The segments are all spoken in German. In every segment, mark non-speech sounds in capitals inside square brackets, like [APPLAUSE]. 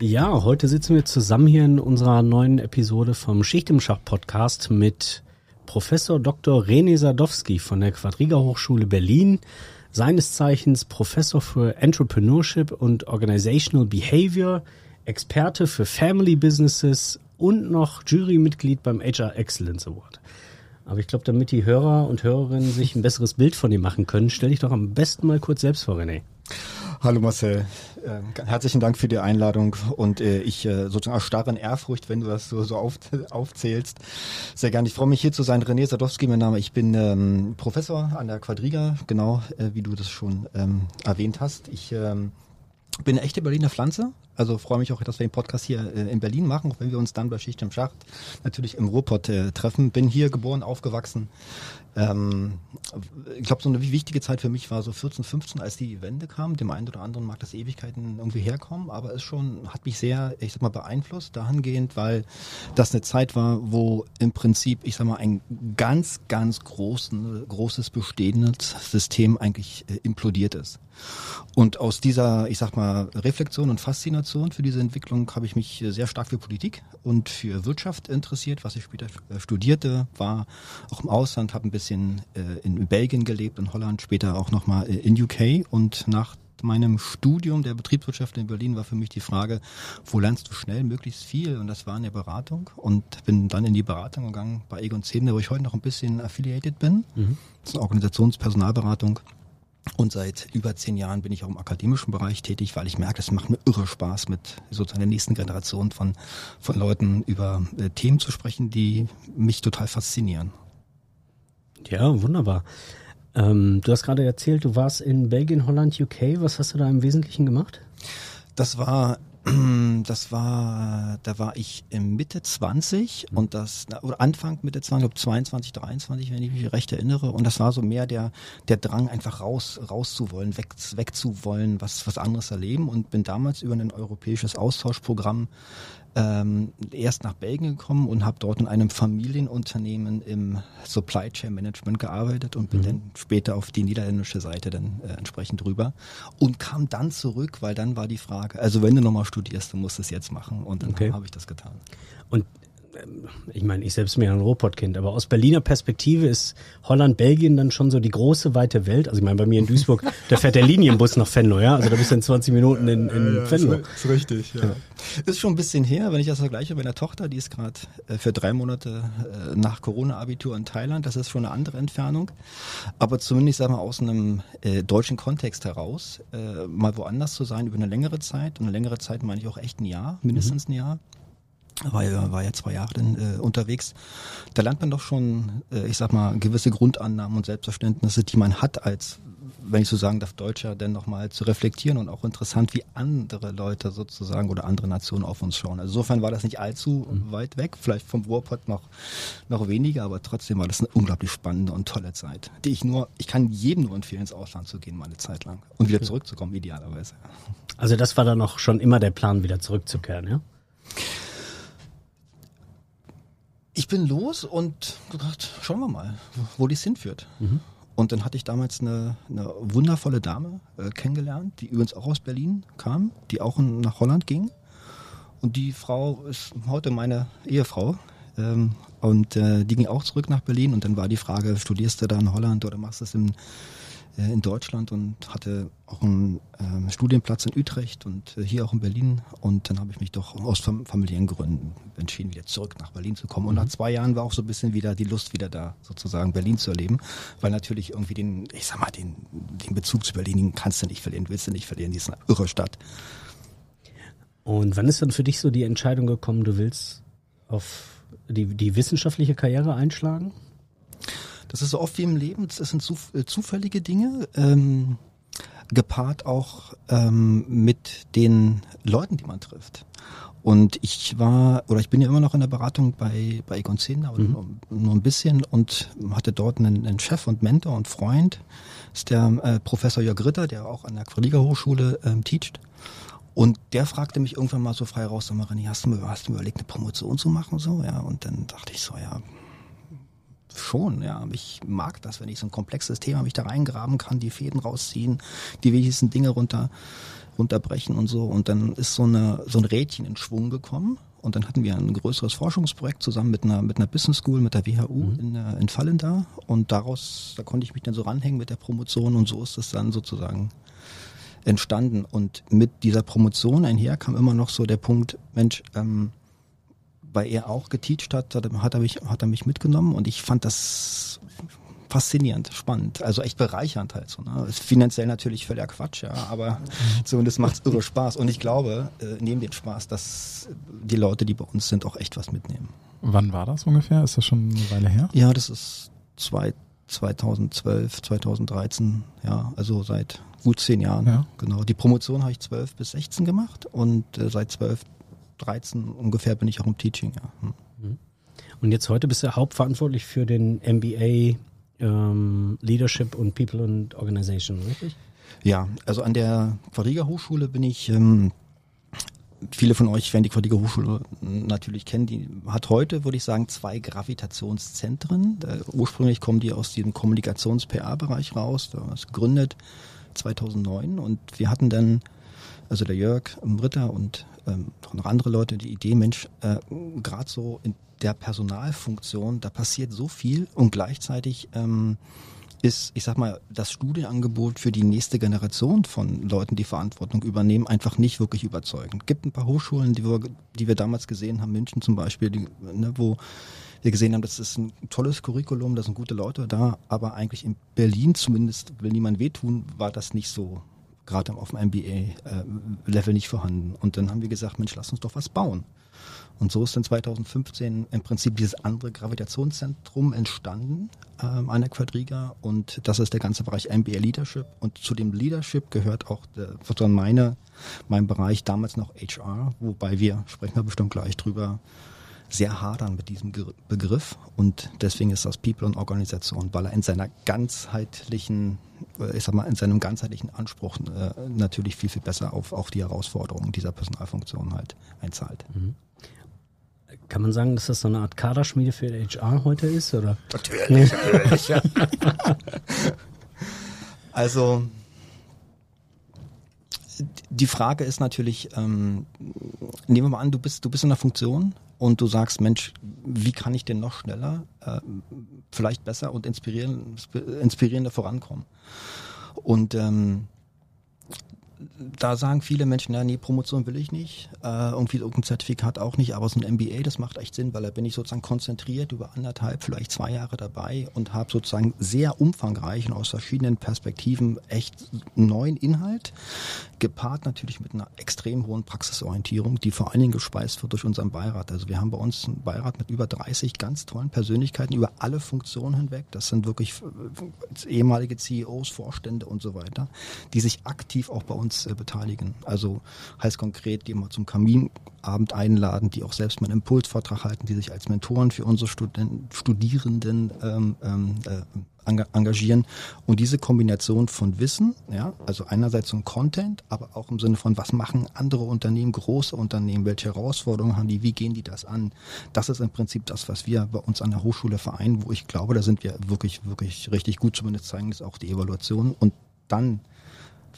Ja, heute sitzen wir zusammen hier in unserer neuen Episode vom Schicht im Schach Podcast mit Professor Dr. René Sadowski von der Quadriga Hochschule Berlin, seines Zeichens Professor für Entrepreneurship und Organizational Behavior, Experte für Family Businesses und noch Jurymitglied beim HR Excellence Award. Aber ich glaube, damit die Hörer und Hörerinnen sich ein besseres Bild von ihm machen können, stelle ich doch am besten mal kurz selbst vor, René. Hallo Marcel, äh, herzlichen Dank für die Einladung und äh, ich äh, sozusagen erstarre in Ehrfurcht, wenn du das so, so auf, aufzählst. Sehr gerne. Ich freue mich hier zu sein. René Sadowski, mein Name. Ich bin ähm, Professor an der Quadriga, genau äh, wie du das schon ähm, erwähnt hast. Ich ähm, bin eine echte Berliner Pflanze, also freue mich auch, dass wir den Podcast hier äh, in Berlin machen, auch wenn wir uns dann bei Schicht im Schacht natürlich im Ruhrpott äh, treffen. Bin hier geboren, aufgewachsen. Ähm, ich glaube, so eine wichtige Zeit für mich war so 14, 15, als die Wende kam. Dem einen oder anderen mag das Ewigkeiten irgendwie herkommen, aber es schon hat mich sehr, ich sag mal, beeinflusst dahingehend, weil das eine Zeit war, wo im Prinzip, ich sag mal, ein ganz, ganz großen, großes bestehendes System eigentlich äh, implodiert ist. Und aus dieser, ich sag mal, Reflexion und Faszination für diese Entwicklung habe ich mich sehr stark für Politik und für Wirtschaft interessiert, was ich später äh, studierte, war auch im Ausland, habe ein bisschen äh, in Belgien gelebt, in Holland, später auch nochmal äh, in UK und nach meinem Studium der Betriebswirtschaft in Berlin war für mich die Frage, wo lernst du schnell möglichst viel? Und das war in der Beratung und bin dann in die Beratung gegangen bei Egon Zehner, wo ich heute noch ein bisschen affiliated bin. Mhm. Das ist eine Organisationspersonalberatung. Und seit über zehn Jahren bin ich auch im akademischen Bereich tätig, weil ich merke, es macht mir irre Spaß, mit sozusagen der nächsten Generation von, von Leuten über äh, Themen zu sprechen, die mich total faszinieren. Ja, wunderbar. Ähm, du hast gerade erzählt, du warst in Belgien, Holland, UK. Was hast du da im Wesentlichen gemacht? Das war [CLEARS THROAT] das war, da war ich Mitte 20 mhm. und das, oder Anfang Mitte 20, glaube 22, 23, wenn ich mich recht erinnere. Und das war so mehr der, der Drang, einfach raus, rauszuwollen, weg, wegzuwollen, was, was anderes erleben und bin damals über ein europäisches Austauschprogramm ähm, erst nach Belgien gekommen und habe dort in einem Familienunternehmen im Supply Chain Management gearbeitet und bin mhm. dann später auf die niederländische Seite dann äh, entsprechend rüber und kam dann zurück, weil dann war die Frage, also wenn du nochmal studierst, du musst es jetzt machen und dann okay. habe ich das getan. Und ich meine, ich selbst bin ja ein Robotkind, aber aus Berliner Perspektive ist Holland, Belgien dann schon so die große, weite Welt. Also ich meine, bei mir in Duisburg, da fährt der Linienbus nach Venlo, ja? Also da bist du in 20 Minuten in, in ja, Venlo. Ist, ist richtig, ja. ja. Ist schon ein bisschen her, wenn ich das vergleiche mit meiner Tochter, die ist gerade äh, für drei Monate äh, nach Corona-Abitur in Thailand. Das ist schon eine andere Entfernung. Aber zumindest, sag mal, aus einem äh, deutschen Kontext heraus, mal woanders zu sein über eine längere Zeit. Und eine längere Zeit meine ich auch echt ein Jahr, mindestens mhm. ein Jahr war ja, war ja zwei Jahre dann, äh, unterwegs. Da lernt man doch schon, äh, ich sag mal, gewisse Grundannahmen und Selbstverständnisse, die man hat als, wenn ich so sagen darf, Deutscher, denn nochmal zu reflektieren und auch interessant, wie andere Leute sozusagen oder andere Nationen auf uns schauen. Also insofern war das nicht allzu mhm. weit weg, vielleicht vom Ruhrpott noch, noch weniger, aber trotzdem war das eine unglaublich spannende und tolle Zeit, die ich nur, ich kann jedem nur empfehlen, ins Ausland zu gehen, mal eine Zeit lang und wieder zurückzukommen, idealerweise. Also das war dann auch schon immer der Plan, wieder zurückzukehren, ja? Ich bin los und gedacht, schauen wir mal, wo dies hinführt. Mhm. Und dann hatte ich damals eine, eine wundervolle Dame äh, kennengelernt, die übrigens auch aus Berlin kam, die auch nach Holland ging. Und die Frau ist heute meine Ehefrau. Ähm, und äh, die ging auch zurück nach Berlin. Und dann war die Frage, studierst du da in Holland oder machst du es in in Deutschland und hatte auch einen äh, Studienplatz in Utrecht und äh, hier auch in Berlin. Und dann habe ich mich doch aus fam familiären Gründen entschieden, wieder zurück nach Berlin zu kommen. Und mhm. nach zwei Jahren war auch so ein bisschen wieder die Lust wieder da, sozusagen Berlin zu erleben, weil natürlich irgendwie den, ich sag mal, den, den Bezug zu Berlin den kannst du nicht verlieren, willst du nicht verlieren, die ist eine irre Stadt. Und wann ist dann für dich so die Entscheidung gekommen, du willst auf die, die wissenschaftliche Karriere einschlagen? Das ist so oft wie im Leben, das sind äh, zufällige Dinge. Ähm, gepaart auch ähm, mit den Leuten, die man trifft. Und ich war, oder ich bin ja immer noch in der Beratung bei, bei Egon Zehner, aber mhm. nur, nur, ein bisschen und hatte dort einen, einen, Chef und Mentor und Freund. Das ist der äh, Professor Jörg Ritter, der auch an der Quadriga Hochschule ähm, teacht. Und der fragte mich irgendwann mal so frei raus, sag mal, René, hast du mir, hast du mir überlegt, eine Promotion zu machen? So, ja. Und dann dachte ich so, ja, schon, ja. Ich mag das, wenn ich so ein komplexes Thema mich da reingraben kann, die Fäden rausziehen, die wichtigsten Dinge runter, runterbrechen und so. Und dann ist so eine, so ein Rädchen in Schwung gekommen. Und dann hatten wir ein größeres Forschungsprojekt zusammen mit einer, mit einer Business School, mit der WHU mhm. in, äh, in Fallen da. Und daraus, da konnte ich mich dann so ranhängen mit der Promotion und so ist es dann sozusagen entstanden. Und mit dieser Promotion einher kam immer noch so der Punkt, Mensch, ähm, weil er auch geteacht hat, hat er, mich, hat er mich mitgenommen und ich fand das faszinierend, spannend, also echt bereichernd halt so. Ne? Ist finanziell natürlich völliger Quatsch, ja, aber zumindest macht es irre Spaß. Und ich glaube, äh, neben dem Spaß, dass die Leute, die bei uns sind, auch echt was mitnehmen. Wann war das ungefähr? Ist das schon eine Weile her? Ja, das ist zwei, 2012, 2013, ja, also seit gut zehn Jahren. Ja. Genau. Die Promotion habe ich 12 bis 16 gemacht und äh, seit 12, 13 ungefähr bin ich auch im Teaching, ja. Hm. Mhm. Und jetzt heute bist du hauptverantwortlich für den MBA ähm, Leadership und People and Organization, richtig? Ja, also an der Quadriga Hochschule bin ich, ähm, viele von euch werden die Quadriga Hochschule natürlich kennen, die hat heute, würde ich sagen, zwei Gravitationszentren. Da, ursprünglich kommen die aus diesem Kommunikations-PR-Bereich raus, da ist gegründet 2009 und wir hatten dann, also der Jörg Ritter und ähm, noch andere Leute, die Idee, Mensch, äh, gerade so in der Personalfunktion, da passiert so viel und gleichzeitig ähm, ist, ich sag mal, das Studienangebot für die nächste Generation von Leuten, die Verantwortung übernehmen, einfach nicht wirklich überzeugend. Es gibt ein paar Hochschulen, die wir, die wir damals gesehen haben, München zum Beispiel, die, ne, wo wir gesehen haben, das ist ein tolles Curriculum, da sind gute Leute da, aber eigentlich in Berlin zumindest, will niemand wehtun, war das nicht so gerade auf dem MBA-Level äh, nicht vorhanden. Und dann haben wir gesagt, Mensch, lass uns doch was bauen. Und so ist dann 2015 im Prinzip dieses andere Gravitationszentrum entstanden ähm, an der Quadriga und das ist der ganze Bereich MBA Leadership und zu dem Leadership gehört auch der, sozusagen meine, mein Bereich damals noch HR, wobei wir, sprechen wir bestimmt gleich drüber, sehr hadern mit diesem Begriff und deswegen ist das People und Organisation, weil er in seiner ganzheitlichen, äh, ich sag mal, in seinem ganzheitlichen Anspruch äh, natürlich viel, viel besser auf auch die Herausforderungen dieser Personalfunktion halt einzahlt. Mhm. Kann man sagen, dass das so eine Art Kaderschmiede für HR heute ist, oder? Natürlich, natürlich. [LAUGHS] Also die Frage ist natürlich, ähm, nehmen wir mal an, du bist, du bist in einer Funktion und du sagst, Mensch, wie kann ich denn noch schneller, äh, vielleicht besser und inspirieren, inspirierender vorankommen? Und ähm, da sagen viele Menschen, ja, nee, Promotion will ich nicht, äh, irgendwie irgendein Zertifikat auch nicht, aber so ein MBA, das macht echt Sinn, weil da bin ich sozusagen konzentriert über anderthalb, vielleicht zwei Jahre dabei und habe sozusagen sehr umfangreich und aus verschiedenen Perspektiven echt neuen Inhalt, gepaart natürlich mit einer extrem hohen Praxisorientierung, die vor allen Dingen gespeist wird durch unseren Beirat. Also wir haben bei uns einen Beirat mit über 30 ganz tollen Persönlichkeiten über alle Funktionen hinweg. Das sind wirklich äh, ehemalige CEOs, Vorstände und so weiter, die sich aktiv auch bei uns äh, beteiligen. Also heißt konkret, die immer zum Kaminabend einladen, die auch selbst mal einen Impulsvortrag halten, die sich als Mentoren für unsere Studenten, Studierenden ähm, ähm, äh, engagieren. Und diese Kombination von Wissen, ja, also einerseits so Content, aber auch im Sinne von, was machen andere Unternehmen, große Unternehmen, welche Herausforderungen haben die, wie gehen die das an? Das ist im Prinzip das, was wir bei uns an der Hochschule vereinen, wo ich glaube, da sind wir wirklich, wirklich richtig gut, zumindest zeigen es auch die Evaluation. Und dann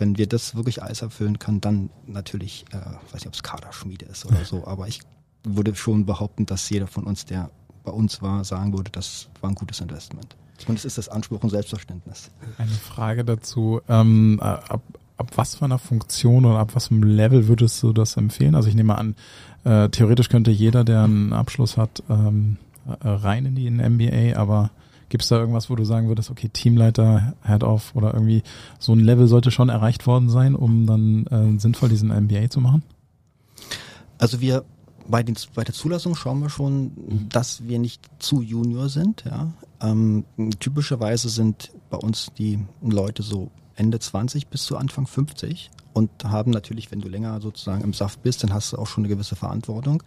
wenn wir das wirklich alles erfüllen können, dann natürlich, äh, weiß nicht, ob es Kaderschmiede ist oder so, aber ich würde schon behaupten, dass jeder von uns, der bei uns war, sagen würde, das war ein gutes Investment. Zumindest ist das Anspruch und Selbstverständnis. Eine Frage dazu, ähm, äh, ab, ab was für einer Funktion oder ab was für einem Level würdest du das empfehlen? Also ich nehme an, äh, theoretisch könnte jeder, der einen Abschluss hat, ähm, äh, rein in die MBA, aber Gibt es da irgendwas, wo du sagen würdest, okay, Teamleiter, Head-Off oder irgendwie so ein Level sollte schon erreicht worden sein, um dann äh, sinnvoll diesen MBA zu machen? Also wir bei, den, bei der Zulassung schauen wir schon, dass wir nicht zu Junior sind. Ja. Ähm, typischerweise sind bei uns die Leute so Ende 20 bis zu Anfang 50 und haben natürlich, wenn du länger sozusagen im Saft bist, dann hast du auch schon eine gewisse Verantwortung.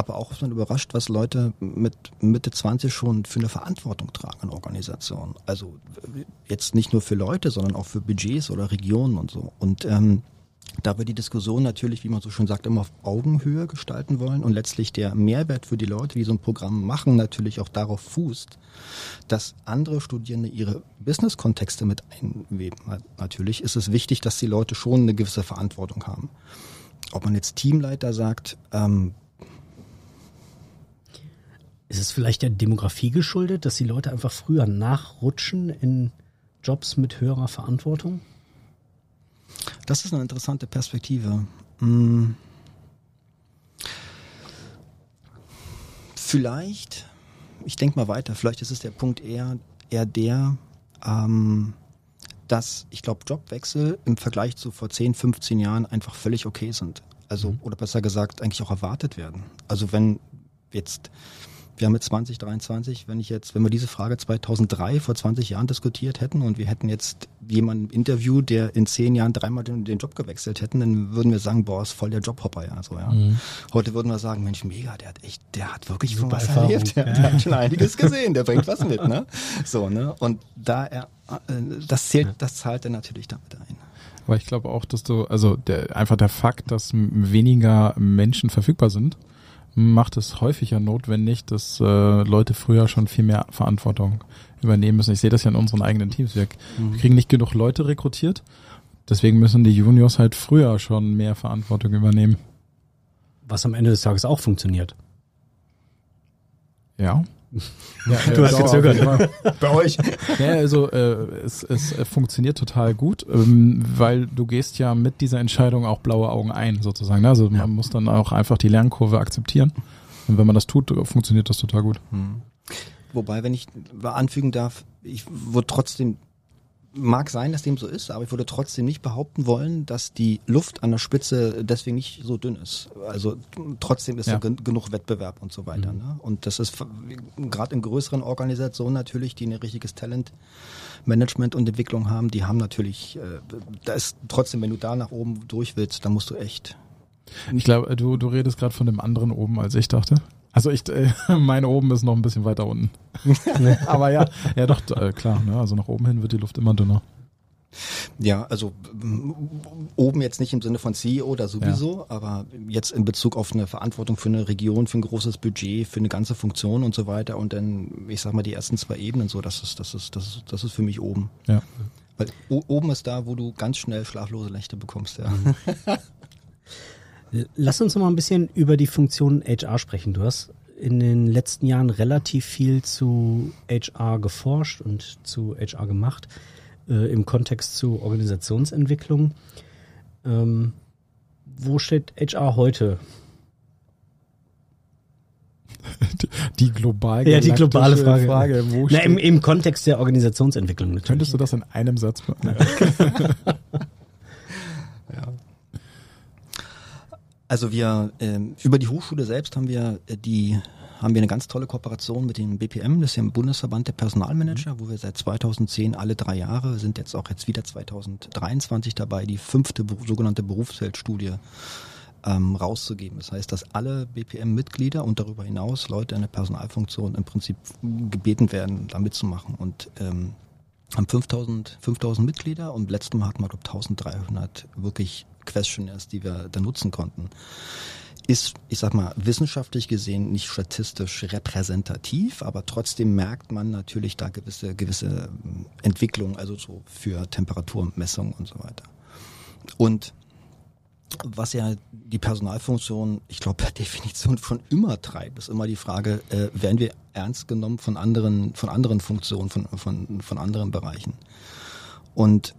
Aber auch ist man überrascht, was Leute mit Mitte 20 schon für eine Verantwortung tragen in Organisationen. Also jetzt nicht nur für Leute, sondern auch für Budgets oder Regionen und so. Und ähm, da wir die Diskussion natürlich, wie man so schön sagt, immer auf Augenhöhe gestalten wollen und letztlich der Mehrwert für die Leute, die so ein Programm machen, natürlich auch darauf fußt, dass andere Studierende ihre Business-Kontexte mit einweben. Natürlich ist es wichtig, dass die Leute schon eine gewisse Verantwortung haben. Ob man jetzt Teamleiter sagt, ähm, ist es vielleicht der Demografie geschuldet, dass die Leute einfach früher nachrutschen in Jobs mit höherer Verantwortung? Das ist eine interessante Perspektive. Hm. Vielleicht, ich denke mal weiter, vielleicht ist es der Punkt eher, eher der, ähm, dass ich glaube, Jobwechsel im Vergleich zu vor 10, 15 Jahren einfach völlig okay sind. Also, mhm. oder besser gesagt, eigentlich auch erwartet werden. Also wenn jetzt wir haben jetzt 2023, wenn ich jetzt, wenn wir diese Frage 2003 vor 20 Jahren diskutiert hätten und wir hätten jetzt jemanden im Interview, der in zehn Jahren dreimal den, den, Job gewechselt hätten, dann würden wir sagen, boah, ist voll der Jobhopper, ja, so, ja. Mhm. Heute würden wir sagen, Mensch, mega, der hat echt, der hat wirklich Super was Erfahrung. erlebt, der, der, hat schon einiges gesehen, der bringt was mit, ne? So, ne? Und da er, äh, das zählt, das zahlt er natürlich damit ein. Aber ich glaube auch, dass du, also der, einfach der Fakt, dass weniger Menschen verfügbar sind, macht es häufiger notwendig, dass äh, Leute früher schon viel mehr Verantwortung übernehmen müssen. Ich sehe das ja in unseren eigenen Teams. Wir, mhm. kriegen nicht genug Leute rekrutiert. Deswegen müssen die Juniors halt früher schon mehr Verantwortung übernehmen. Was am Ende des Tages auch funktioniert. Ja. Ja, [LAUGHS] du hast gezögert. Bei euch. Ja, also äh, es, es funktioniert total gut, ähm, weil du gehst ja mit dieser Entscheidung auch blaue Augen ein, sozusagen. Also ja. man muss dann auch einfach die Lernkurve akzeptieren. Und wenn man das tut, funktioniert das total gut. Hm. Wobei, wenn ich anfügen darf, ich würde trotzdem mag sein, dass dem so ist, aber ich würde trotzdem nicht behaupten wollen, dass die Luft an der Spitze deswegen nicht so dünn ist. Also trotzdem ist ja, gen genug Wettbewerb und so weiter. Mhm. Ne? Und das ist gerade in größeren Organisationen natürlich, die ein richtiges Talent Management und Entwicklung haben, die haben natürlich, äh, da ist trotzdem, wenn du da nach oben durch willst, dann musst du echt. Ich glaube, du, du redest gerade von dem anderen oben, als ich dachte. Also ich, äh, [LAUGHS] mein oben ist noch ein bisschen weiter unten. [LAUGHS] [LAUGHS] Aber ja, ja doch, äh, klar, ne? also nach oben hin wird die Luft immer dünner. Ja, also oben jetzt nicht im Sinne von CEO oder sowieso, ja. aber jetzt in Bezug auf eine Verantwortung für eine Region, für ein großes Budget, für eine ganze Funktion und so weiter und dann, ich sag mal, die ersten zwei Ebenen so, das ist, das ist, das ist, das ist für mich oben. Ja. Weil oben ist da, wo du ganz schnell schlaflose Nächte bekommst, ja. Lass uns noch mal ein bisschen über die Funktion HR sprechen. Du hast in den letzten Jahren relativ viel zu HR geforscht und zu HR gemacht äh, im Kontext zu Organisationsentwicklung. Ähm, wo steht HR heute? Die, [LAUGHS] die global ja, die globale Frage. Frage Na, im, im, Kontext der Organisationsentwicklung natürlich. Könntest du das in einem Satz? [LAUGHS] Also wir ähm, über die Hochschule selbst haben wir äh, die haben wir eine ganz tolle Kooperation mit dem BPM, das ist ja im Bundesverband der Personalmanager, wo wir seit 2010 alle drei Jahre sind jetzt auch jetzt wieder 2023 dabei, die fünfte sogenannte Berufsfeldstudie ähm, rauszugeben. Das heißt, dass alle BPM-Mitglieder und darüber hinaus Leute in der Personalfunktion im Prinzip gebeten werden, da mitzumachen. Und ähm, haben 5000, 5000 Mitglieder und letztes Mal hatten wir, glaube 1300 wirklich Questionnaires, die wir da nutzen konnten. Ist, ich sag mal, wissenschaftlich gesehen nicht statistisch repräsentativ, aber trotzdem merkt man natürlich da gewisse, gewisse ähm, Entwicklungen, also so für Temperaturmessung und so weiter. Und was ja die Personalfunktion, ich glaube, per [LAUGHS] Definition schon immer treibt, ist immer die Frage, äh, werden wir ernst genommen von anderen, von anderen Funktionen, von, von, von anderen Bereichen? Und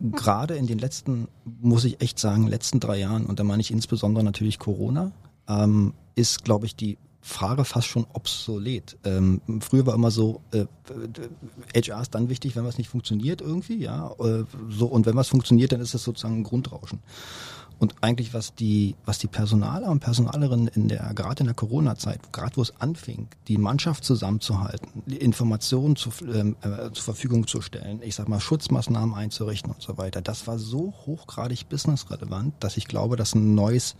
gerade in den letzten, muss ich echt sagen, letzten drei Jahren, und da meine ich insbesondere natürlich Corona, ähm, ist, glaube ich, die Frage fast schon obsolet. Ähm, früher war immer so, äh, HR ist dann wichtig, wenn was nicht funktioniert irgendwie, ja. Äh, so, und wenn was funktioniert, dann ist das sozusagen ein Grundrauschen. Und eigentlich, was die, was die Personaler und Personalerinnen in der, gerade in der Corona-Zeit, gerade wo es anfing, die Mannschaft zusammenzuhalten, die Informationen zu, ähm, äh, zur Verfügung zu stellen, ich sag mal, Schutzmaßnahmen einzurichten und so weiter, das war so hochgradig businessrelevant, dass ich glaube, dass ein neues,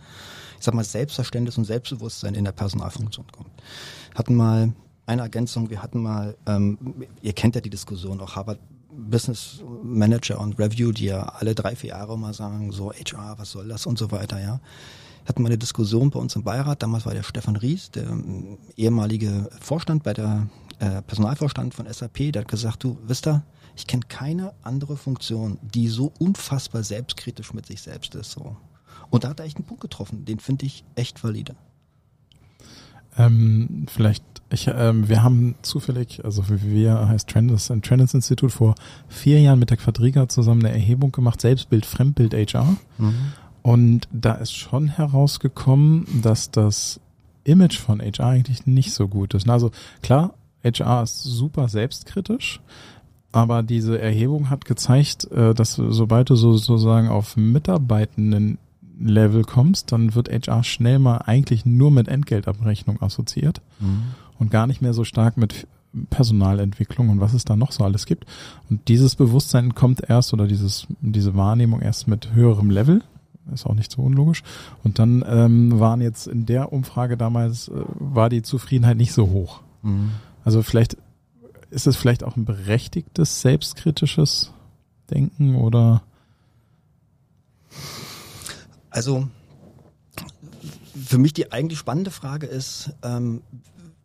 ich sag mal, Selbstverständnis und Selbstbewusstsein in der Personalfunktion kommt. Hatten mal eine Ergänzung, wir hatten mal, ähm, ihr kennt ja die Diskussion, auch Harvard Business Manager und Review, die ja alle drei, vier Jahre mal sagen, so HR, was soll das und so weiter, ja. Hatten wir eine Diskussion bei uns im Beirat, damals war der Stefan Ries, der ähm, ehemalige Vorstand bei der äh, Personalvorstand von SAP, der hat gesagt, du, wisst ihr, ich kenne keine andere Funktion, die so unfassbar selbstkritisch mit sich selbst ist. So. Und da hat er echt einen Punkt getroffen, den finde ich echt valide. Ähm, vielleicht, ich, ähm, wir haben zufällig, also wir heißt Trends, ein Trends Institut vor vier Jahren mit der Quadriga zusammen eine Erhebung gemacht, Selbstbild, Fremdbild, HR. Mhm. Und da ist schon herausgekommen, dass das Image von HR eigentlich nicht so gut ist. Also klar, HR ist super selbstkritisch, aber diese Erhebung hat gezeigt, äh, dass sobald du so, sozusagen auf Mitarbeitenden Level kommst, dann wird HR schnell mal eigentlich nur mit Entgeltabrechnung assoziiert mhm. und gar nicht mehr so stark mit Personalentwicklung und was es da noch so alles gibt. Und dieses Bewusstsein kommt erst oder dieses, diese Wahrnehmung erst mit höherem Level. Ist auch nicht so unlogisch. Und dann ähm, waren jetzt in der Umfrage damals, äh, war die Zufriedenheit nicht so hoch. Mhm. Also vielleicht ist es vielleicht auch ein berechtigtes, selbstkritisches Denken oder also für mich die eigentlich spannende Frage ist, ähm,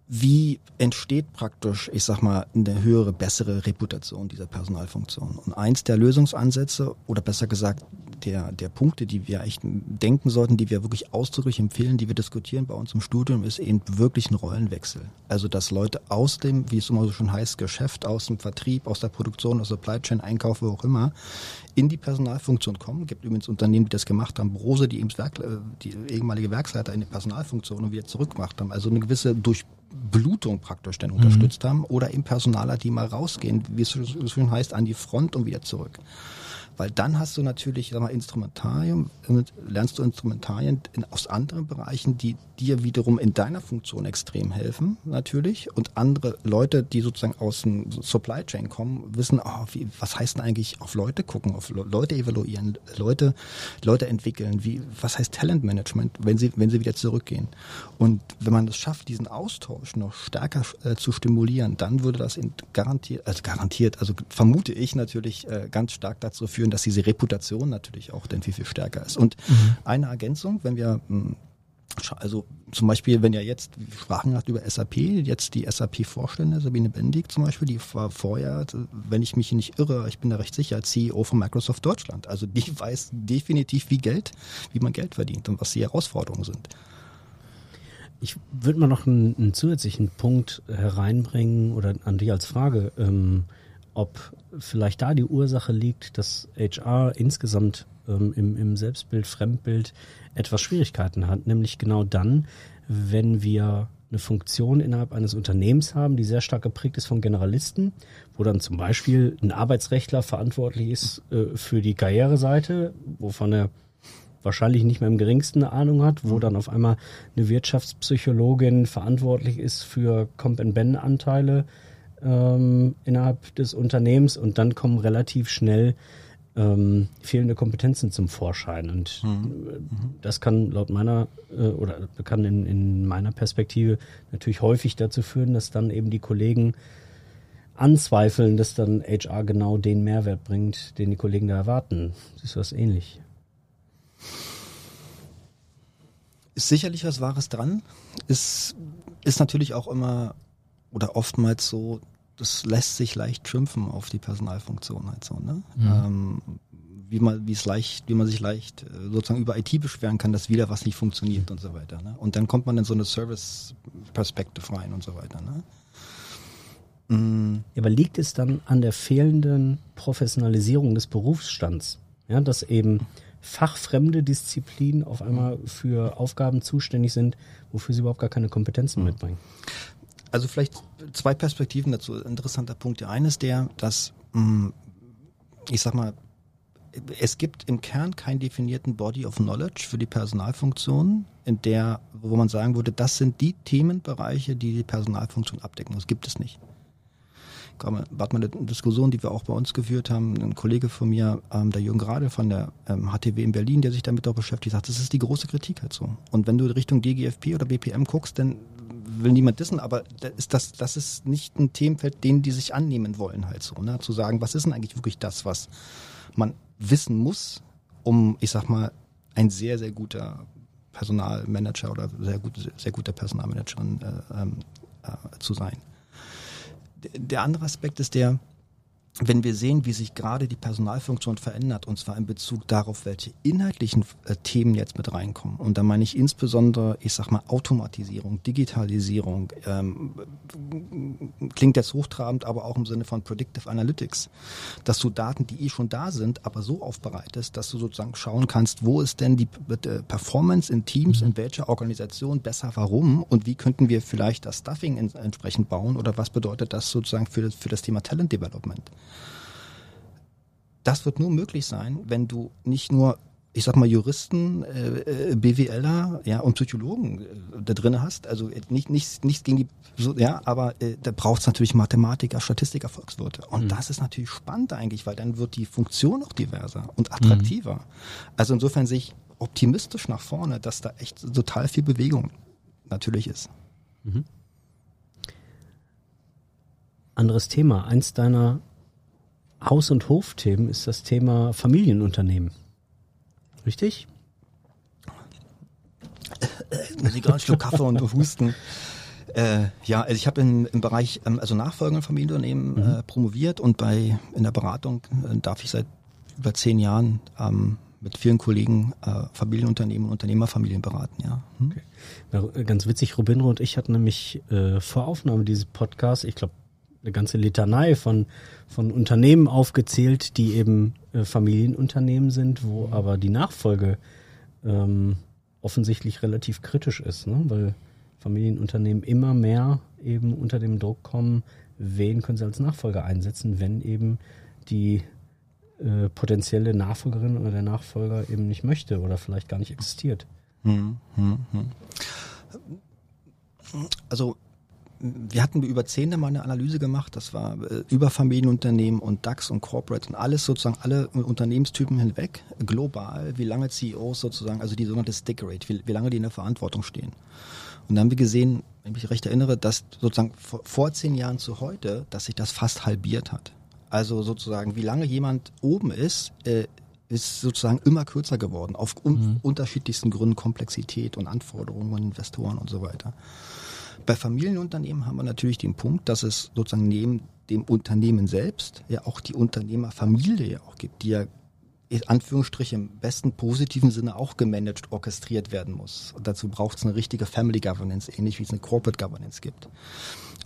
wie entsteht praktisch, ich sag mal, eine höhere, bessere Reputation dieser Personalfunktion? Und eins der Lösungsansätze, oder besser gesagt, der, der Punkte, die wir echt denken sollten, die wir wirklich ausdrücklich empfehlen, die wir diskutieren bei uns im Studium, ist eben wirklich ein Rollenwechsel. Also, dass Leute aus dem, wie es immer so schon heißt, Geschäft, aus dem Vertrieb, aus der Produktion, aus der Supply Chain, Einkauf, wo auch immer, in die Personalfunktion kommen. Es gibt übrigens Unternehmen, die das gemacht haben. Brose, die, Werk, äh, die ehemalige Werksleiter in die Personalfunktion und wieder zurückgemacht haben. Also eine gewisse Durchblutung praktisch dann mhm. unterstützt haben. Oder im Personaler, die mal rausgehen, wie es so schön heißt, an die Front und wieder zurück. Weil dann hast du natürlich, sag mal, Instrumentarium, lernst du Instrumentarien in, aus anderen Bereichen, die dir wiederum in deiner Funktion extrem helfen, natürlich. Und andere Leute, die sozusagen aus dem Supply Chain kommen, wissen, oh, wie, was heißt denn eigentlich auf Leute gucken, auf Leute evaluieren, Leute, Leute entwickeln, wie, was heißt Talentmanagement, wenn sie, wenn sie wieder zurückgehen. Und wenn man es schafft, diesen Austausch noch stärker äh, zu stimulieren, dann würde das garantiert, also garantiert, also vermute ich natürlich äh, ganz stark dazu führen, dass diese Reputation natürlich auch dann viel, viel stärker ist. Und mhm. eine Ergänzung, wenn wir hm, also zum Beispiel, wenn ja jetzt, wir sprachen gerade über SAP, jetzt die SAP-Vorstände, Sabine Bendig zum Beispiel, die war vorher, wenn ich mich nicht irre, ich bin da recht sicher, CEO von Microsoft Deutschland. Also die [LAUGHS] weiß definitiv, wie Geld, wie man Geld verdient und was die Herausforderungen sind. Ich würde mal noch einen, einen, zusätzlichen Punkt hereinbringen oder an dich als Frage, ähm, ob vielleicht da die Ursache liegt, dass HR insgesamt ähm, im, im Selbstbild, Fremdbild etwas Schwierigkeiten hat, nämlich genau dann, wenn wir eine Funktion innerhalb eines Unternehmens haben, die sehr stark geprägt ist von Generalisten, wo dann zum Beispiel ein Arbeitsrechtler verantwortlich ist äh, für die Karriereseite, wovon er wahrscheinlich nicht mehr im geringsten eine Ahnung hat, wo dann auf einmal eine Wirtschaftspsychologin verantwortlich ist für Comp-and-Ben-Anteile ähm, innerhalb des Unternehmens und dann kommen relativ schnell ähm, fehlende Kompetenzen zum Vorschein. Und mhm. das kann laut meiner äh, oder kann in, in meiner Perspektive natürlich häufig dazu führen, dass dann eben die Kollegen anzweifeln, dass dann HR genau den Mehrwert bringt, den die Kollegen da erwarten. Ist das ähnlich? Ist sicherlich was Wahres dran. Ist, ist natürlich auch immer oder oftmals so, das lässt sich leicht schimpfen auf die Personalfunktion halt so, ne? Ja. Ähm, wie man, wie es leicht, wie man sich leicht äh, sozusagen über IT beschweren kann, dass wieder was nicht funktioniert und so weiter. Ne? Und dann kommt man in so eine Service-Perspektive rein und so weiter. Ne? Mhm. Aber liegt es dann an der fehlenden Professionalisierung des Berufsstands? Ja, dass eben fachfremde Disziplinen auf einmal für Aufgaben zuständig sind, wofür sie überhaupt gar keine Kompetenzen mhm. mitbringen. Also vielleicht zwei Perspektiven dazu. Interessanter Punkt. Der eine ist der, dass, mm, ich sag mal, es gibt im Kern keinen definierten Body of Knowledge für die Personalfunktion, in der, wo man sagen würde, das sind die Themenbereiche, die die Personalfunktion abdecken. Das gibt es nicht. War mal eine Diskussion, die wir auch bei uns geführt haben. Ein Kollege von mir, ähm, der Jürgen Grade von der ähm, HTW in Berlin, der sich damit auch beschäftigt, sagt, das ist die große Kritik halt so. Und wenn du Richtung DGFP oder BPM guckst, dann will niemand wissen, aber ist, das, das ist nicht ein Themenfeld, den die sich annehmen wollen halt so. Ne? Zu sagen, was ist denn eigentlich wirklich das, was man wissen muss, um, ich sag mal, ein sehr, sehr guter Personalmanager oder sehr, gut, sehr guter Personalmanagerin äh, ähm, äh, zu sein. Der andere Aspekt ist der, wenn wir sehen, wie sich gerade die Personalfunktion verändert, und zwar in Bezug darauf, welche inhaltlichen äh, Themen jetzt mit reinkommen, und da meine ich insbesondere, ich sag mal, Automatisierung, Digitalisierung, ähm, klingt jetzt hochtrabend, aber auch im Sinne von Predictive Analytics, dass du Daten, die eh schon da sind, aber so aufbereitest, dass du sozusagen schauen kannst, wo ist denn die äh, Performance in Teams, in welcher Organisation besser, warum, und wie könnten wir vielleicht das Stuffing in, entsprechend bauen, oder was bedeutet das sozusagen für das, für das Thema Talent Development? Das wird nur möglich sein, wenn du nicht nur ich sag mal Juristen, äh, äh BWLer, ja und Psychologen äh, da drin hast, also nicht nicht nichts gegen die so, ja, aber äh, da braucht es natürlich Mathematiker, Statistiker, Volkswirte und mhm. das ist natürlich spannend eigentlich, weil dann wird die Funktion auch diverser und attraktiver. Mhm. Also insofern sehe ich optimistisch nach vorne, dass da echt total viel Bewegung natürlich ist. Mhm. Anderes Thema. Eins deiner Haus- und Hofthemen ist das Thema Familienunternehmen. Richtig? Muss ich gerade einen Schluck Kaffee und Husten. [LAUGHS] Äh, ja, also ich habe im Bereich ähm, also nachfolgenden Familienunternehmen mhm. äh, promoviert und bei in der Beratung äh, darf ich seit über zehn Jahren ähm, mit vielen Kollegen äh, Familienunternehmen und Unternehmerfamilien beraten, ja. Hm? Okay. Ja, ganz witzig, Robinro und ich hatten nämlich äh, vor Aufnahme dieses Podcasts, ich glaube, eine ganze Litanei von, von Unternehmen aufgezählt, die eben äh, Familienunternehmen sind, wo aber die Nachfolge ähm, offensichtlich relativ kritisch ist, ne? weil Familienunternehmen immer mehr eben unter dem Druck kommen, wen können sie als Nachfolger einsetzen, wenn eben die äh, potenzielle Nachfolgerin oder der Nachfolger eben nicht möchte oder vielleicht gar nicht existiert. Hm, hm, hm. Also wir hatten über Zehn mal eine Analyse gemacht, das war äh, über Familienunternehmen und DAX und Corporate und alles sozusagen, alle Unternehmenstypen hinweg, global, wie lange CEOs sozusagen, also die sogenannte Stick Rate, wie, wie lange die in der Verantwortung stehen. Und dann haben wir gesehen, wenn ich mich recht erinnere, dass sozusagen vor, vor zehn Jahren zu heute, dass sich das fast halbiert hat. Also sozusagen, wie lange jemand oben ist, äh, ist sozusagen immer kürzer geworden, auf un mhm. unterschiedlichsten Gründen, Komplexität und Anforderungen, Investoren und so weiter. Bei Familienunternehmen haben wir natürlich den Punkt, dass es sozusagen neben dem Unternehmen selbst ja auch die Unternehmerfamilie ja auch gibt, die ja in Anführungsstrichen im besten positiven Sinne auch gemanagt, orchestriert werden muss. Und dazu braucht es eine richtige Family Governance, ähnlich wie es eine Corporate Governance gibt.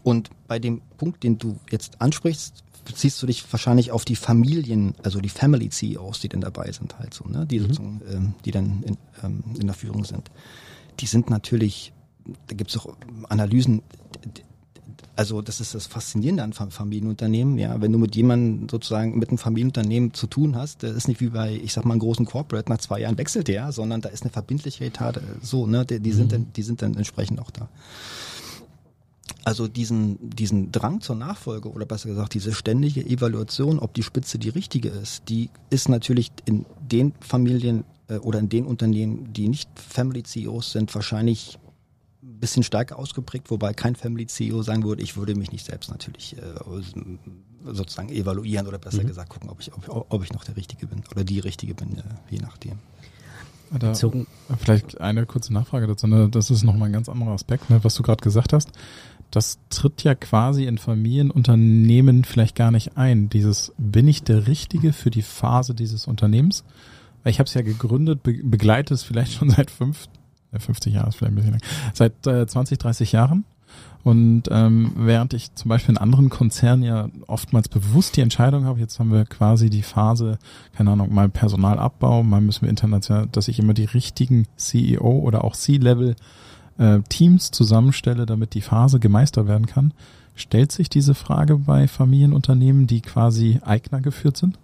Und bei dem Punkt, den du jetzt ansprichst, beziehst du dich wahrscheinlich auf die Familien, also die Family CEOs, die dann dabei sind, halt so, ne? die, mhm. ähm, die dann in, ähm, in der Führung sind. Die sind natürlich da gibt es auch Analysen, also das ist das Faszinierende an Familienunternehmen, ja, wenn du mit jemandem sozusagen mit einem Familienunternehmen zu tun hast, das ist nicht wie bei, ich sag mal, einem großen Corporate, nach zwei Jahren wechselt der, sondern da ist eine Verbindlichkeit, so, ne, die, die sind mhm. dann, die sind dann entsprechend auch da. Also diesen, diesen Drang zur Nachfolge oder besser gesagt diese ständige Evaluation, ob die Spitze die richtige ist, die ist natürlich in den Familien äh, oder in den Unternehmen, die nicht Family CEOs sind, wahrscheinlich bisschen stärker ausgeprägt, wobei kein Family CEO sagen würde, ich würde mich nicht selbst natürlich äh, sozusagen evaluieren oder besser mhm. gesagt gucken, ob ich, ob, ob, ich noch der Richtige bin oder die Richtige bin, äh, je nachdem. Da, vielleicht eine kurze Nachfrage dazu. Ne? Das ist nochmal ein ganz anderer Aspekt, ne? was du gerade gesagt hast. Das tritt ja quasi in Familienunternehmen vielleicht gar nicht ein. Dieses, bin ich der Richtige für die Phase dieses Unternehmens? Weil ich habe es ja gegründet, be begleite es vielleicht schon seit fünf, 50 Jahre ist vielleicht ein bisschen lang, seit äh, 20, 30 Jahren. Und ähm, während ich zum Beispiel in anderen Konzernen ja oftmals bewusst die Entscheidung habe, jetzt haben wir quasi die Phase, keine Ahnung, mal Personalabbau, mal müssen wir international, dass ich immer die richtigen CEO oder auch C-Level äh, Teams zusammenstelle, damit die Phase gemeistert werden kann. Stellt sich diese Frage bei Familienunternehmen, die quasi Eigner geführt sind?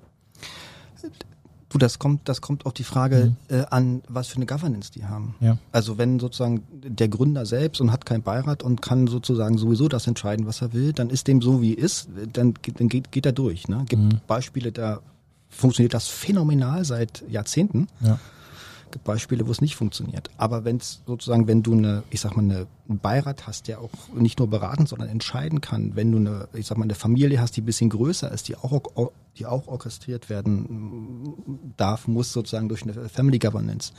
Gut, das kommt, das kommt auf die Frage mhm. äh, an, was für eine Governance die haben. Ja. Also wenn sozusagen der Gründer selbst und hat keinen Beirat und kann sozusagen sowieso das entscheiden, was er will, dann ist dem so wie ist, dann, dann geht, geht er durch. Ne? Gibt mhm. Beispiele, da funktioniert das phänomenal seit Jahrzehnten. Ja gibt Beispiele, wo es nicht funktioniert. Aber wenn es sozusagen, wenn du eine, ich sag mal, eine, einen Beirat hast, der auch nicht nur beraten, sondern entscheiden kann, wenn du eine, ich sag mal, eine Familie hast, die ein bisschen größer ist, die auch, die auch orchestriert werden darf, muss sozusagen durch eine Family Governance,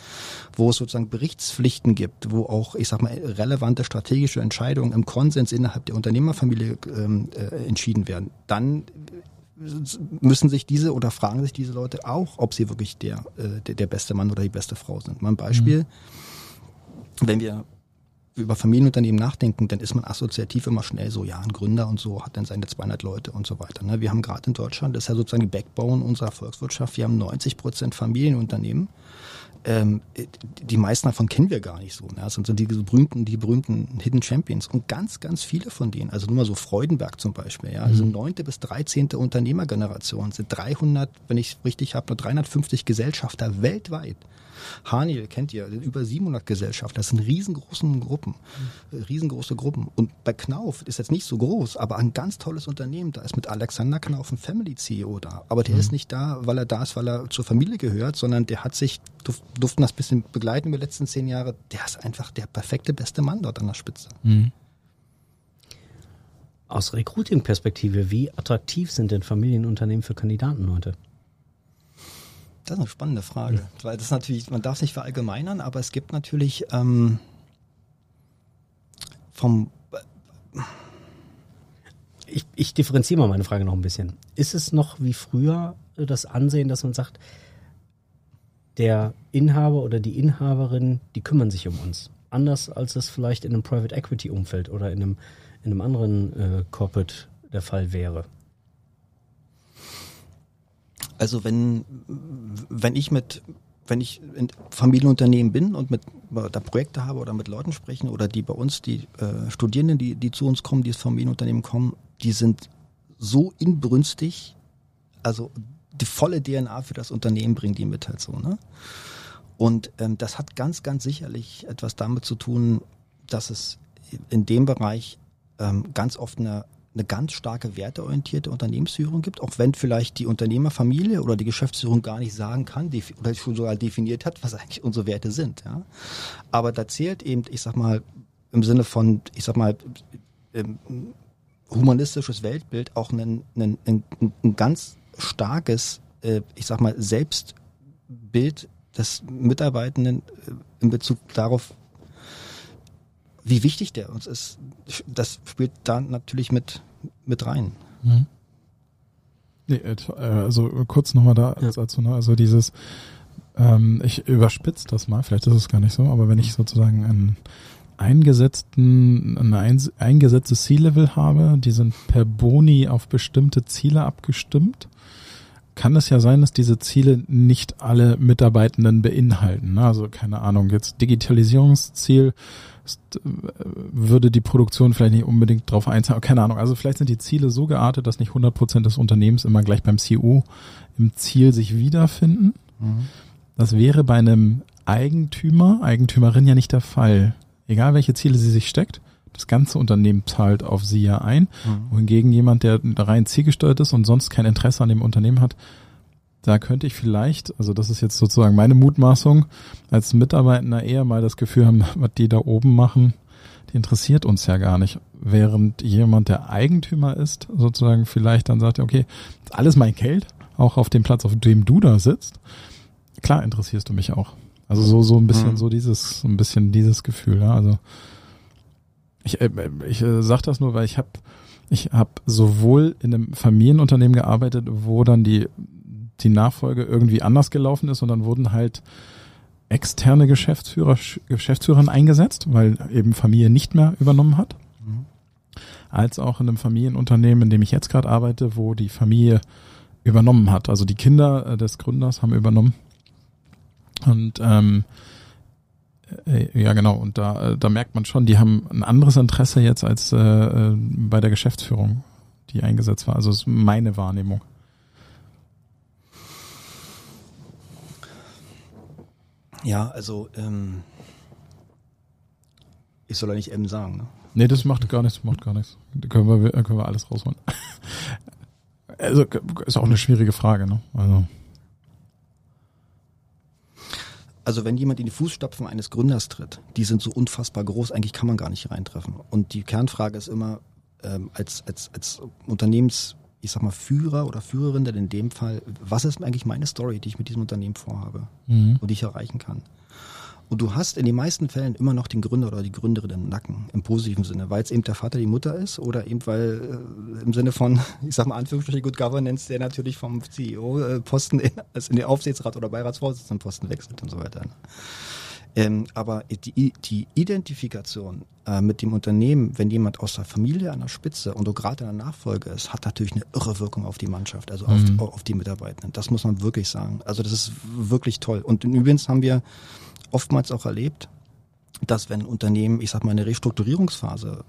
wo es sozusagen Berichtspflichten gibt, wo auch, ich sag mal, relevante strategische Entscheidungen im Konsens innerhalb der Unternehmerfamilie ähm, äh, entschieden werden, dann müssen sich diese oder fragen sich diese Leute auch, ob sie wirklich der, äh, der, der beste Mann oder die beste Frau sind. Mal ein Beispiel, mhm. wenn wir über Familienunternehmen nachdenken, dann ist man assoziativ immer schnell so, ja, ein Gründer und so hat dann seine 200 Leute und so weiter. Ne? Wir haben gerade in Deutschland, das ist ja sozusagen die Backbone unserer Volkswirtschaft, wir haben 90 Prozent Familienunternehmen ähm, die meisten davon kennen wir gar nicht so. Ne? Das sind so die berühmten, die berühmten Hidden Champions. Und ganz, ganz viele von denen, also nur mal so Freudenberg zum Beispiel, ja, also mhm. neunte bis dreizehnte Unternehmergeneration sind 300, wenn ich richtig habe, nur 350 Gesellschafter weltweit. Haniel kennt ihr, über 700 Gesellschaften. Das sind riesengroße Gruppen, riesengroße Gruppen. Und bei Knauf ist jetzt nicht so groß, aber ein ganz tolles Unternehmen. Da ist mit Alexander Knauf ein Family CEO da. Aber der mhm. ist nicht da, weil er da ist, weil er zur Familie gehört, sondern der hat sich, durften das bisschen begleiten über die letzten zehn Jahre. Der ist einfach der perfekte beste Mann dort an der Spitze. Mhm. Aus Recruiting-Perspektive, wie attraktiv sind denn Familienunternehmen für Kandidaten heute? Das ist eine spannende Frage, ja. weil das natürlich, man darf es nicht verallgemeinern, aber es gibt natürlich ähm, vom ich, ich differenziere mal meine Frage noch ein bisschen. Ist es noch wie früher das Ansehen, dass man sagt, der Inhaber oder die Inhaberin, die kümmern sich um uns? Anders als es vielleicht in einem Private Equity Umfeld oder in einem, in einem anderen äh, Corporate der Fall wäre. Also wenn, wenn ich mit, wenn ich in Familienunternehmen bin und mit da Projekte habe oder mit Leuten sprechen oder die bei uns, die äh, Studierenden, die, die zu uns kommen, die ins Familienunternehmen kommen, die sind so inbrünstig, also die volle DNA für das Unternehmen bringen die mit halt so, ne? Und ähm, das hat ganz, ganz sicherlich etwas damit zu tun, dass es in dem Bereich ähm, ganz oft eine eine ganz starke werteorientierte Unternehmensführung gibt, auch wenn vielleicht die Unternehmerfamilie oder die Geschäftsführung gar nicht sagen kann oder schon sogar definiert hat, [LAUGHS] was eigentlich unsere Werte sind. Ja? Aber da zählt eben, ich sag mal, im Sinne von, ich sag mal, humanistisches Weltbild auch ein, ein, ein, ein ganz starkes, äh, ich sag mal, Selbstbild des Mitarbeitenden äh, in Bezug darauf, wie wichtig der uns ist, das spielt da natürlich mit, mit rein. Mhm. Nee, äh, also kurz nochmal da ja. dazu, ne? also dieses, ähm, ich überspitze das mal, vielleicht ist es gar nicht so, aber wenn ich sozusagen einen eingesetzten, ein eingesetztes Ziellevel habe, die sind per Boni auf bestimmte Ziele abgestimmt, kann es ja sein, dass diese Ziele nicht alle Mitarbeitenden beinhalten. Ne? Also keine Ahnung, jetzt Digitalisierungsziel äh, würde die Produktion vielleicht nicht unbedingt drauf einzahlen. Keine Ahnung. Also vielleicht sind die Ziele so geartet, dass nicht 100 Prozent des Unternehmens immer gleich beim CEO im Ziel sich wiederfinden. Mhm. Das wäre bei einem Eigentümer, Eigentümerin ja nicht der Fall. Egal welche Ziele sie sich steckt, das ganze Unternehmen zahlt auf sie ja ein. Mhm. Wohingegen jemand, der rein zielgesteuert ist und sonst kein Interesse an dem Unternehmen hat, da könnte ich vielleicht, also das ist jetzt sozusagen meine Mutmaßung, als Mitarbeitender eher mal das Gefühl haben, [LAUGHS] was die da oben machen, die interessiert uns ja gar nicht. Während jemand, der Eigentümer ist, sozusagen vielleicht dann sagt, okay, alles mein Geld, auch auf dem Platz, auf dem du da sitzt, klar interessierst du mich auch. Also so, so ein bisschen, mhm. so dieses, so ein bisschen dieses Gefühl, ja. Also ich, äh, ich äh, sag das nur, weil ich habe ich habe sowohl in einem Familienunternehmen gearbeitet, wo dann die die Nachfolge irgendwie anders gelaufen ist und dann wurden halt externe Geschäftsführer, Geschäftsführer eingesetzt, weil eben Familie nicht mehr übernommen hat. Mhm. Als auch in einem Familienunternehmen, in dem ich jetzt gerade arbeite, wo die Familie übernommen hat. Also die Kinder äh, des Gründers haben übernommen. Und ähm, äh, ja genau, und da, äh, da merkt man schon, die haben ein anderes Interesse jetzt als äh, äh bei der Geschäftsführung, die eingesetzt war. Also ist meine Wahrnehmung. Ja, also ähm, ich soll ja nicht M sagen, ne? Nee, das macht gar nichts, macht gar nichts. Da können wir, können wir alles rausholen. Also ist auch eine schwierige Frage, ne? Also. Also wenn jemand in die Fußstapfen eines Gründers tritt, die sind so unfassbar groß, eigentlich kann man gar nicht reintreffen. Und die Kernfrage ist immer, ähm, als, als, als Unternehmens, ich sag mal, Führer oder Führerin, denn in dem Fall, was ist eigentlich meine Story, die ich mit diesem Unternehmen vorhabe Mhm. und die ich erreichen kann? Und du hast in den meisten Fällen immer noch den Gründer oder die Gründerin im Nacken, im positiven Sinne, weil es eben der Vater die Mutter ist oder eben weil äh, im Sinne von, [LAUGHS] ich sag mal Anführungsstriche Good Governance, der natürlich vom CEO-Posten in, also in den Aufsichtsrat oder Beiratsvorsitzendenposten wechselt und so weiter. Ähm, aber die, die Identifikation äh, mit dem Unternehmen, wenn jemand aus der Familie an der Spitze und du gerade in der Nachfolge ist, hat natürlich eine irre Wirkung auf die Mannschaft, also auf, Mhm. auf die Mitarbeitenden. Das muss man wirklich sagen. Also das ist wirklich toll. Und übrigens haben wir oftmals auch erlebt, dass wenn Unternehmen, ich sag mal, in eine Restrukturierungsphase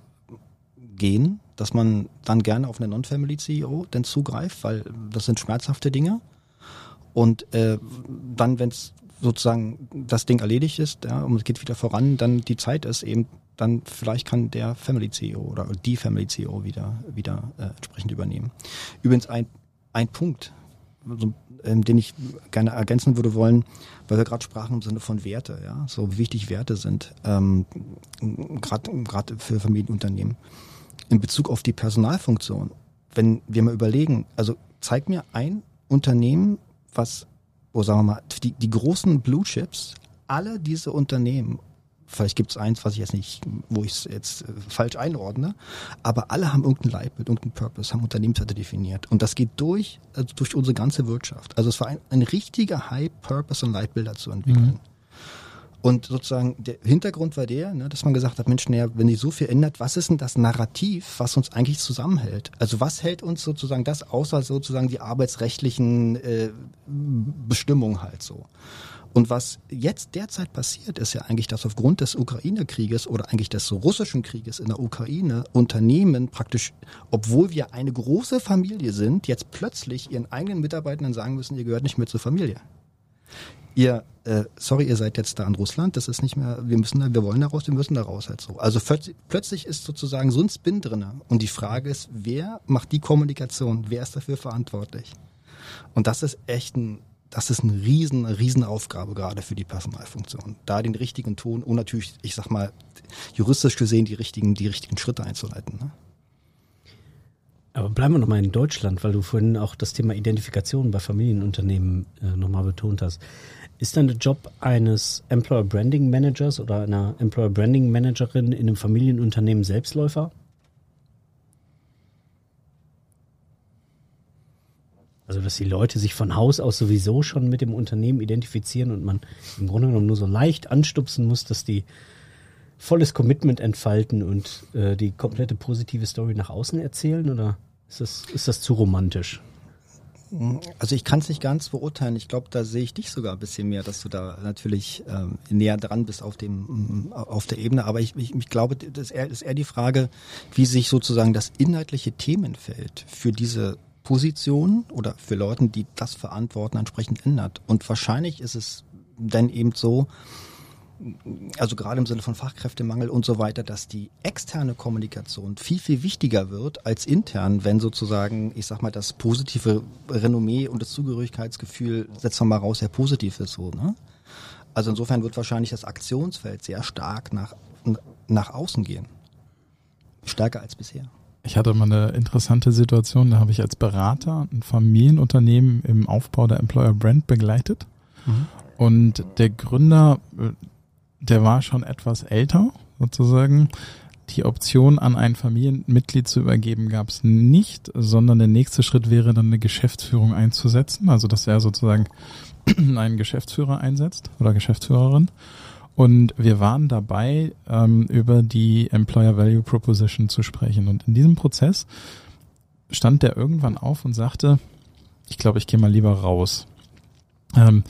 gehen, dass man dann gerne auf eine Non-Family CEO dann zugreift, weil das sind schmerzhafte Dinge. Und äh, dann, wenn es sozusagen das Ding erledigt ist ja, und es geht wieder voran, dann die Zeit ist eben, dann vielleicht kann der Family CEO oder die Family CEO wieder, wieder äh, entsprechend übernehmen. Übrigens ein, ein Punkt, so, ähm, den ich gerne ergänzen würde wollen, weil wir gerade sprachen im Sinne von Werte, ja, so wichtig Werte sind, ähm, gerade für Familienunternehmen. In Bezug auf die Personalfunktion, wenn wir mal überlegen, also zeig mir ein Unternehmen, was, oder sagen wir mal, die, die großen Blue Chips, alle diese Unternehmen, vielleicht gibt es eins, was ich jetzt nicht, wo ich es jetzt äh, falsch einordne, aber alle haben irgendein Leitbild, irgendeinen Purpose, haben Unternehmenswerte definiert. Und das geht durch, also durch unsere ganze Wirtschaft. Also es war ein, ein richtiger High Purpose und Leitbilder zu entwickeln. Mhm. Und sozusagen der Hintergrund war der, ne, dass man gesagt hat, Mensch, naja, wenn sich so viel ändert, was ist denn das Narrativ, was uns eigentlich zusammenhält? Also was hält uns sozusagen das außer sozusagen die arbeitsrechtlichen äh, Bestimmungen halt so? Und was jetzt derzeit passiert, ist ja eigentlich, dass aufgrund des Ukraine-Krieges oder eigentlich des russischen Krieges in der Ukraine Unternehmen praktisch, obwohl wir eine große Familie sind, jetzt plötzlich ihren eigenen Mitarbeitenden sagen müssen, ihr gehört nicht mehr zur Familie ihr, äh, sorry, ihr seid jetzt da in Russland, das ist nicht mehr, wir müssen da, wir wollen da raus, wir müssen da raus halt so. Also plötzlich, ist sozusagen so ein Spin drinne und die Frage ist, wer macht die Kommunikation, wer ist dafür verantwortlich? Und das ist echt ein, das ist eine riesen, riesen Aufgabe gerade für die Personalfunktion. Da den richtigen Ton und natürlich, ich sag mal, juristisch gesehen die richtigen, die richtigen Schritte einzuleiten. Ne? Aber bleiben wir nochmal in Deutschland, weil du vorhin auch das Thema Identifikation bei Familienunternehmen äh, nochmal betont hast. Ist dann der Job eines Employer Branding Managers oder einer Employer Branding Managerin in einem Familienunternehmen Selbstläufer? Also, dass die Leute sich von Haus aus sowieso schon mit dem Unternehmen identifizieren und man im Grunde genommen nur so leicht anstupsen muss, dass die volles Commitment entfalten und äh, die komplette positive Story nach außen erzählen? Oder ist das, ist das zu romantisch? Also ich kann es nicht ganz beurteilen. Ich glaube, da sehe ich dich sogar ein bisschen mehr, dass du da natürlich ähm, näher dran bist auf dem auf der Ebene. Aber ich, ich, ich glaube, das ist, eher, ist eher die Frage, wie sich sozusagen das inhaltliche Themenfeld für diese Position oder für Leute, die das verantworten, entsprechend ändert. Und wahrscheinlich ist es dann eben so, also gerade im Sinne von Fachkräftemangel und so weiter, dass die externe Kommunikation viel, viel wichtiger wird als intern, wenn sozusagen, ich sag mal, das positive Renommee und das Zugehörigkeitsgefühl, setzen wir mal raus, sehr positiv ist so, ne? Also insofern wird wahrscheinlich das Aktionsfeld sehr stark nach, nach außen gehen. Stärker als bisher. Ich hatte mal eine interessante Situation, da habe ich als Berater ein Familienunternehmen im Aufbau der Employer Brand begleitet. Mhm. Und der Gründer, der war schon etwas älter, sozusagen. Die Option an ein Familienmitglied zu übergeben gab es nicht, sondern der nächste Schritt wäre dann eine Geschäftsführung einzusetzen, also dass er sozusagen [CLEARS THROAT] einen Geschäftsführer einsetzt oder Geschäftsführerin. Und wir waren dabei, ähm, über die Employer Value Proposition zu sprechen. Und in diesem Prozess stand der irgendwann auf und sagte, ich glaube, ich gehe mal lieber raus. Ähm,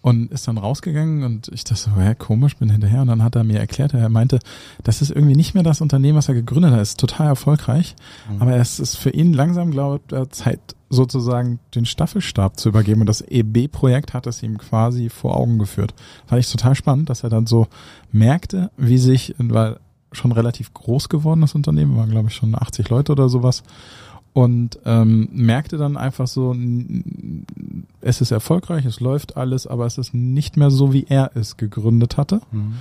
und ist dann rausgegangen und ich dachte so, hä, komisch, bin hinterher. Und dann hat er mir erklärt, er meinte, das ist irgendwie nicht mehr das Unternehmen, was er gegründet hat. Es ist total erfolgreich. Mhm. Aber es ist für ihn langsam, glaube ich, Zeit, sozusagen den Staffelstab zu übergeben. Und das EB-Projekt hat es ihm quasi vor Augen geführt. Fand ich total spannend, dass er dann so merkte, wie sich, weil schon relativ groß geworden das Unternehmen, waren glaube ich schon 80 Leute oder sowas, und ähm, merkte dann einfach so, es ist erfolgreich, es läuft alles, aber es ist nicht mehr so, wie er es gegründet hatte mhm.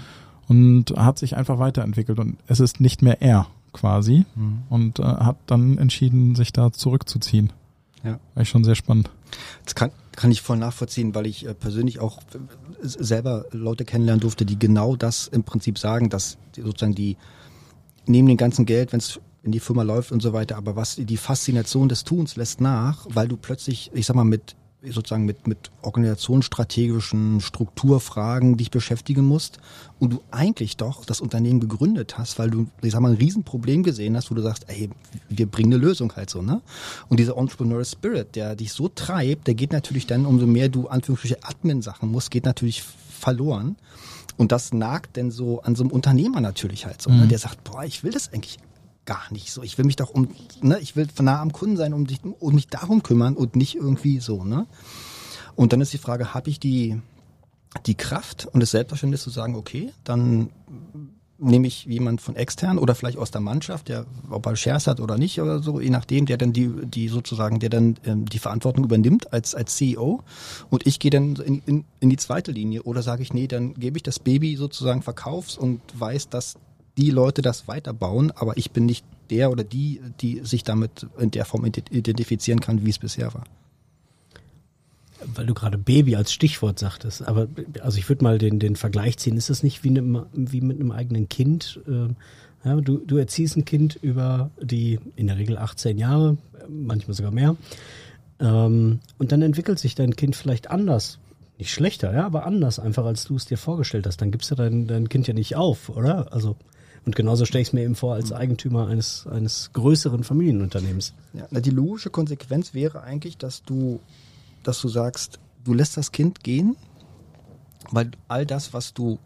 und hat sich einfach weiterentwickelt und es ist nicht mehr er quasi mhm. und äh, hat dann entschieden, sich da zurückzuziehen. Ja. War ich schon sehr spannend. Das kann, kann ich voll nachvollziehen, weil ich äh, persönlich auch äh, selber Leute kennenlernen durfte, die genau das im Prinzip sagen, dass sozusagen die neben dem ganzen Geld, wenn es in die Firma läuft und so weiter, aber was die Faszination des Tuns lässt nach, weil du plötzlich, ich sag mal, mit sozusagen mit, mit organisationsstrategischen Strukturfragen dich beschäftigen musst und du eigentlich doch das Unternehmen gegründet hast, weil du, ich sag mal, ein Riesenproblem gesehen hast, wo du sagst, ey, wir bringen eine Lösung halt so, ne? Und dieser Entrepreneur Spirit, der dich so treibt, der geht natürlich dann, umso mehr du Anführungsstriche Admin-Sachen musst, geht natürlich verloren. Und das nagt denn so an so einem Unternehmer natürlich halt so, ne? mhm. ne? der sagt, boah, ich will das eigentlich gar nicht so. Ich will mich doch um, ne, ich will nah am Kunden sein, um, dich, um mich darum kümmern und nicht irgendwie so, ne? Und dann ist die Frage, habe ich die, die Kraft und das Selbstverständnis zu sagen, okay, dann nehme ich jemand von extern oder vielleicht aus der Mannschaft, der ob er Shares hat oder nicht oder so, je nachdem, der dann die, die sozusagen, der dann ähm, die Verantwortung übernimmt als, als CEO und ich gehe dann in, in, in die zweite Linie oder sage ich, nee, dann gebe ich das Baby sozusagen verkaufs und weiß, dass die Leute das weiterbauen, aber ich bin nicht der oder die, die sich damit in der Form identifizieren kann, wie es bisher war. Weil du gerade Baby als Stichwort sagtest, aber also ich würde mal den, den Vergleich ziehen. Ist das nicht wie, ne, wie mit einem eigenen Kind? Ähm, ja, du, du erziehst ein Kind über die in der Regel 18 Jahre, manchmal sogar mehr. Ähm, und dann entwickelt sich dein Kind vielleicht anders. Nicht schlechter, ja, aber anders einfach, als du es dir vorgestellt hast. Dann gibst du dein, dein Kind ja nicht auf, oder? Also und genauso stelle ich es mir eben vor als Eigentümer eines, eines größeren Familienunternehmens. Ja, na, die logische Konsequenz wäre eigentlich, dass du, dass du sagst, du lässt das Kind gehen, weil all das, was du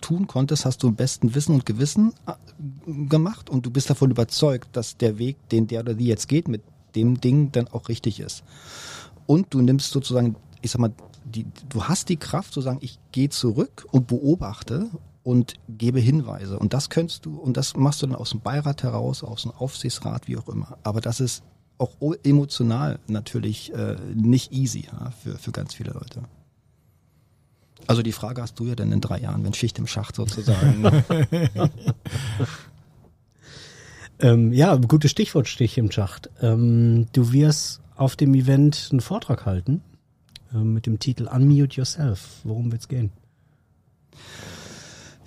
tun konntest, hast du im besten Wissen und Gewissen äh, gemacht und du bist davon überzeugt, dass der Weg, den der oder die jetzt geht, mit dem Ding dann auch richtig ist. Und du nimmst sozusagen, ich sag mal, die, du hast die Kraft zu sagen, ich gehe zurück und beobachte und gebe Hinweise. Und das könntest du, und das machst du dann aus dem Beirat heraus, aus dem Aufsichtsrat, wie auch immer. Aber das ist auch emotional natürlich äh, nicht easy ja, für, für ganz viele Leute. Also die Frage hast du ja dann in drei Jahren, wenn Schicht im Schacht sozusagen. [LAUGHS] ähm, ja, gutes Stichwort Stich im Schacht. Ähm, du wirst auf dem Event einen Vortrag halten äh, mit dem Titel Unmute Yourself. Worum wird's gehen?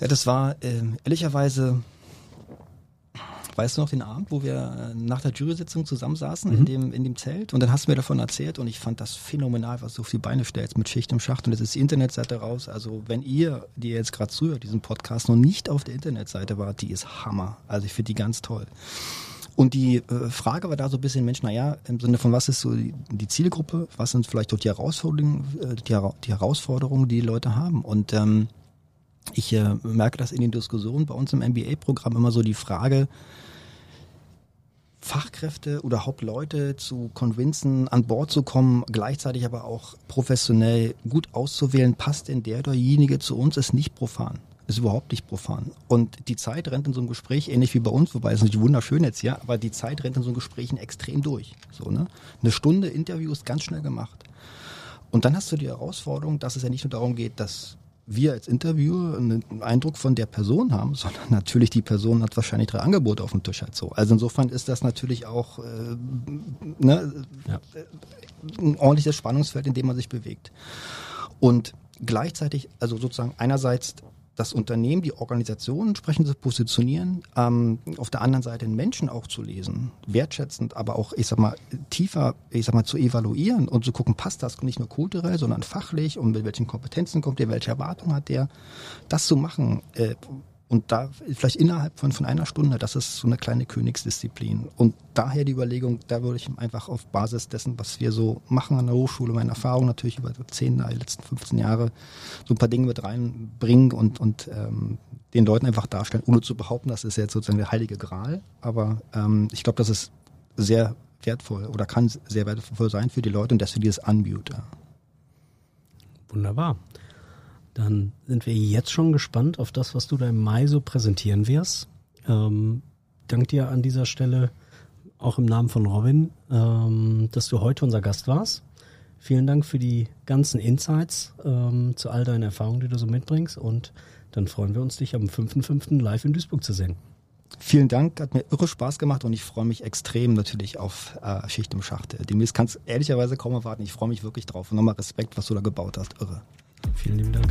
Ja, das war äh, ehrlicherweise, weißt du noch den Abend, wo wir äh, nach der Jury-Sitzung zusammensaßen mhm. in, dem, in dem Zelt und dann hast du mir davon erzählt und ich fand das phänomenal, was du auf die Beine stellst mit Schicht im Schacht und jetzt ist die Internetseite raus. Also wenn ihr, die ihr jetzt gerade zuhört, diesen Podcast noch nicht auf der Internetseite wart, die ist Hammer. Also ich finde die ganz toll. Und die äh, Frage war da so ein bisschen, Mensch, naja, im Sinne von was ist so die, die Zielgruppe, was sind vielleicht auch die Herausforderungen, äh, die, die Herausforderungen, die die Leute haben. Und ähm, ich äh, merke das in den Diskussionen bei uns im MBA-Programm immer so die Frage, Fachkräfte oder Hauptleute zu convincen, an Bord zu kommen, gleichzeitig aber auch professionell gut auszuwählen, passt denn der oder diejenige zu uns, ist nicht profan. Ist überhaupt nicht profan. Und die Zeit rennt in so einem Gespräch, ähnlich wie bei uns, wobei es nicht wunderschön jetzt hier, aber die Zeit rennt in so einem Gesprächen extrem durch. So, ne? Eine Stunde Interview ist ganz schnell gemacht. Und dann hast du die Herausforderung, dass es ja nicht nur darum geht, dass wir als Interviewer einen Eindruck von der Person haben, [LAUGHS] sondern natürlich die Person hat wahrscheinlich drei Angebote auf dem Tisch halt so. Also insofern ist das natürlich auch äh, ne, ja. ein ordentliches Spannungsfeld, in dem man sich bewegt. Und gleichzeitig, also sozusagen einerseits das Unternehmen, die Organisation entsprechend zu positionieren, ähm, auf der anderen Seite den Menschen auch zu lesen, wertschätzend, aber auch, ich sag mal, tiefer, ich sag mal, zu evaluieren und zu gucken, passt das nicht nur kulturell, sondern fachlich und mit welchen Kompetenzen kommt der, welche Erwartungen hat der, das zu machen, äh, und da vielleicht innerhalb von, von einer Stunde, das ist so eine kleine Königsdisziplin. Und daher die Überlegung, da würde ich einfach auf Basis dessen, was wir so machen an der Hochschule, meine Erfahrung natürlich über zehn, die letzten 15 Jahre, so ein paar Dinge mit reinbringen und, und ähm, den Leuten einfach darstellen, ohne zu behaupten, das ist jetzt sozusagen der heilige Gral. Aber ähm, ich glaube, dass es sehr wertvoll oder kann sehr wertvoll sein für die Leute und deswegen dieses Unmute. Wunderbar. Dann sind wir jetzt schon gespannt auf das, was du da im Mai so präsentieren wirst. Ähm, dank dir an dieser Stelle auch im Namen von Robin, ähm, dass du heute unser Gast warst. Vielen Dank für die ganzen Insights ähm, zu all deinen Erfahrungen, die du so mitbringst. Und dann freuen wir uns, dich am 5.5. live in Duisburg zu sehen. Vielen Dank, hat mir irre Spaß gemacht und ich freue mich extrem natürlich auf äh, Schicht im Schacht. Demnächst kann es ehrlicherweise kaum erwarten. Ich freue mich wirklich drauf. Und nochmal Respekt, was du da gebaut hast. Irre. Vielen lieben Dank.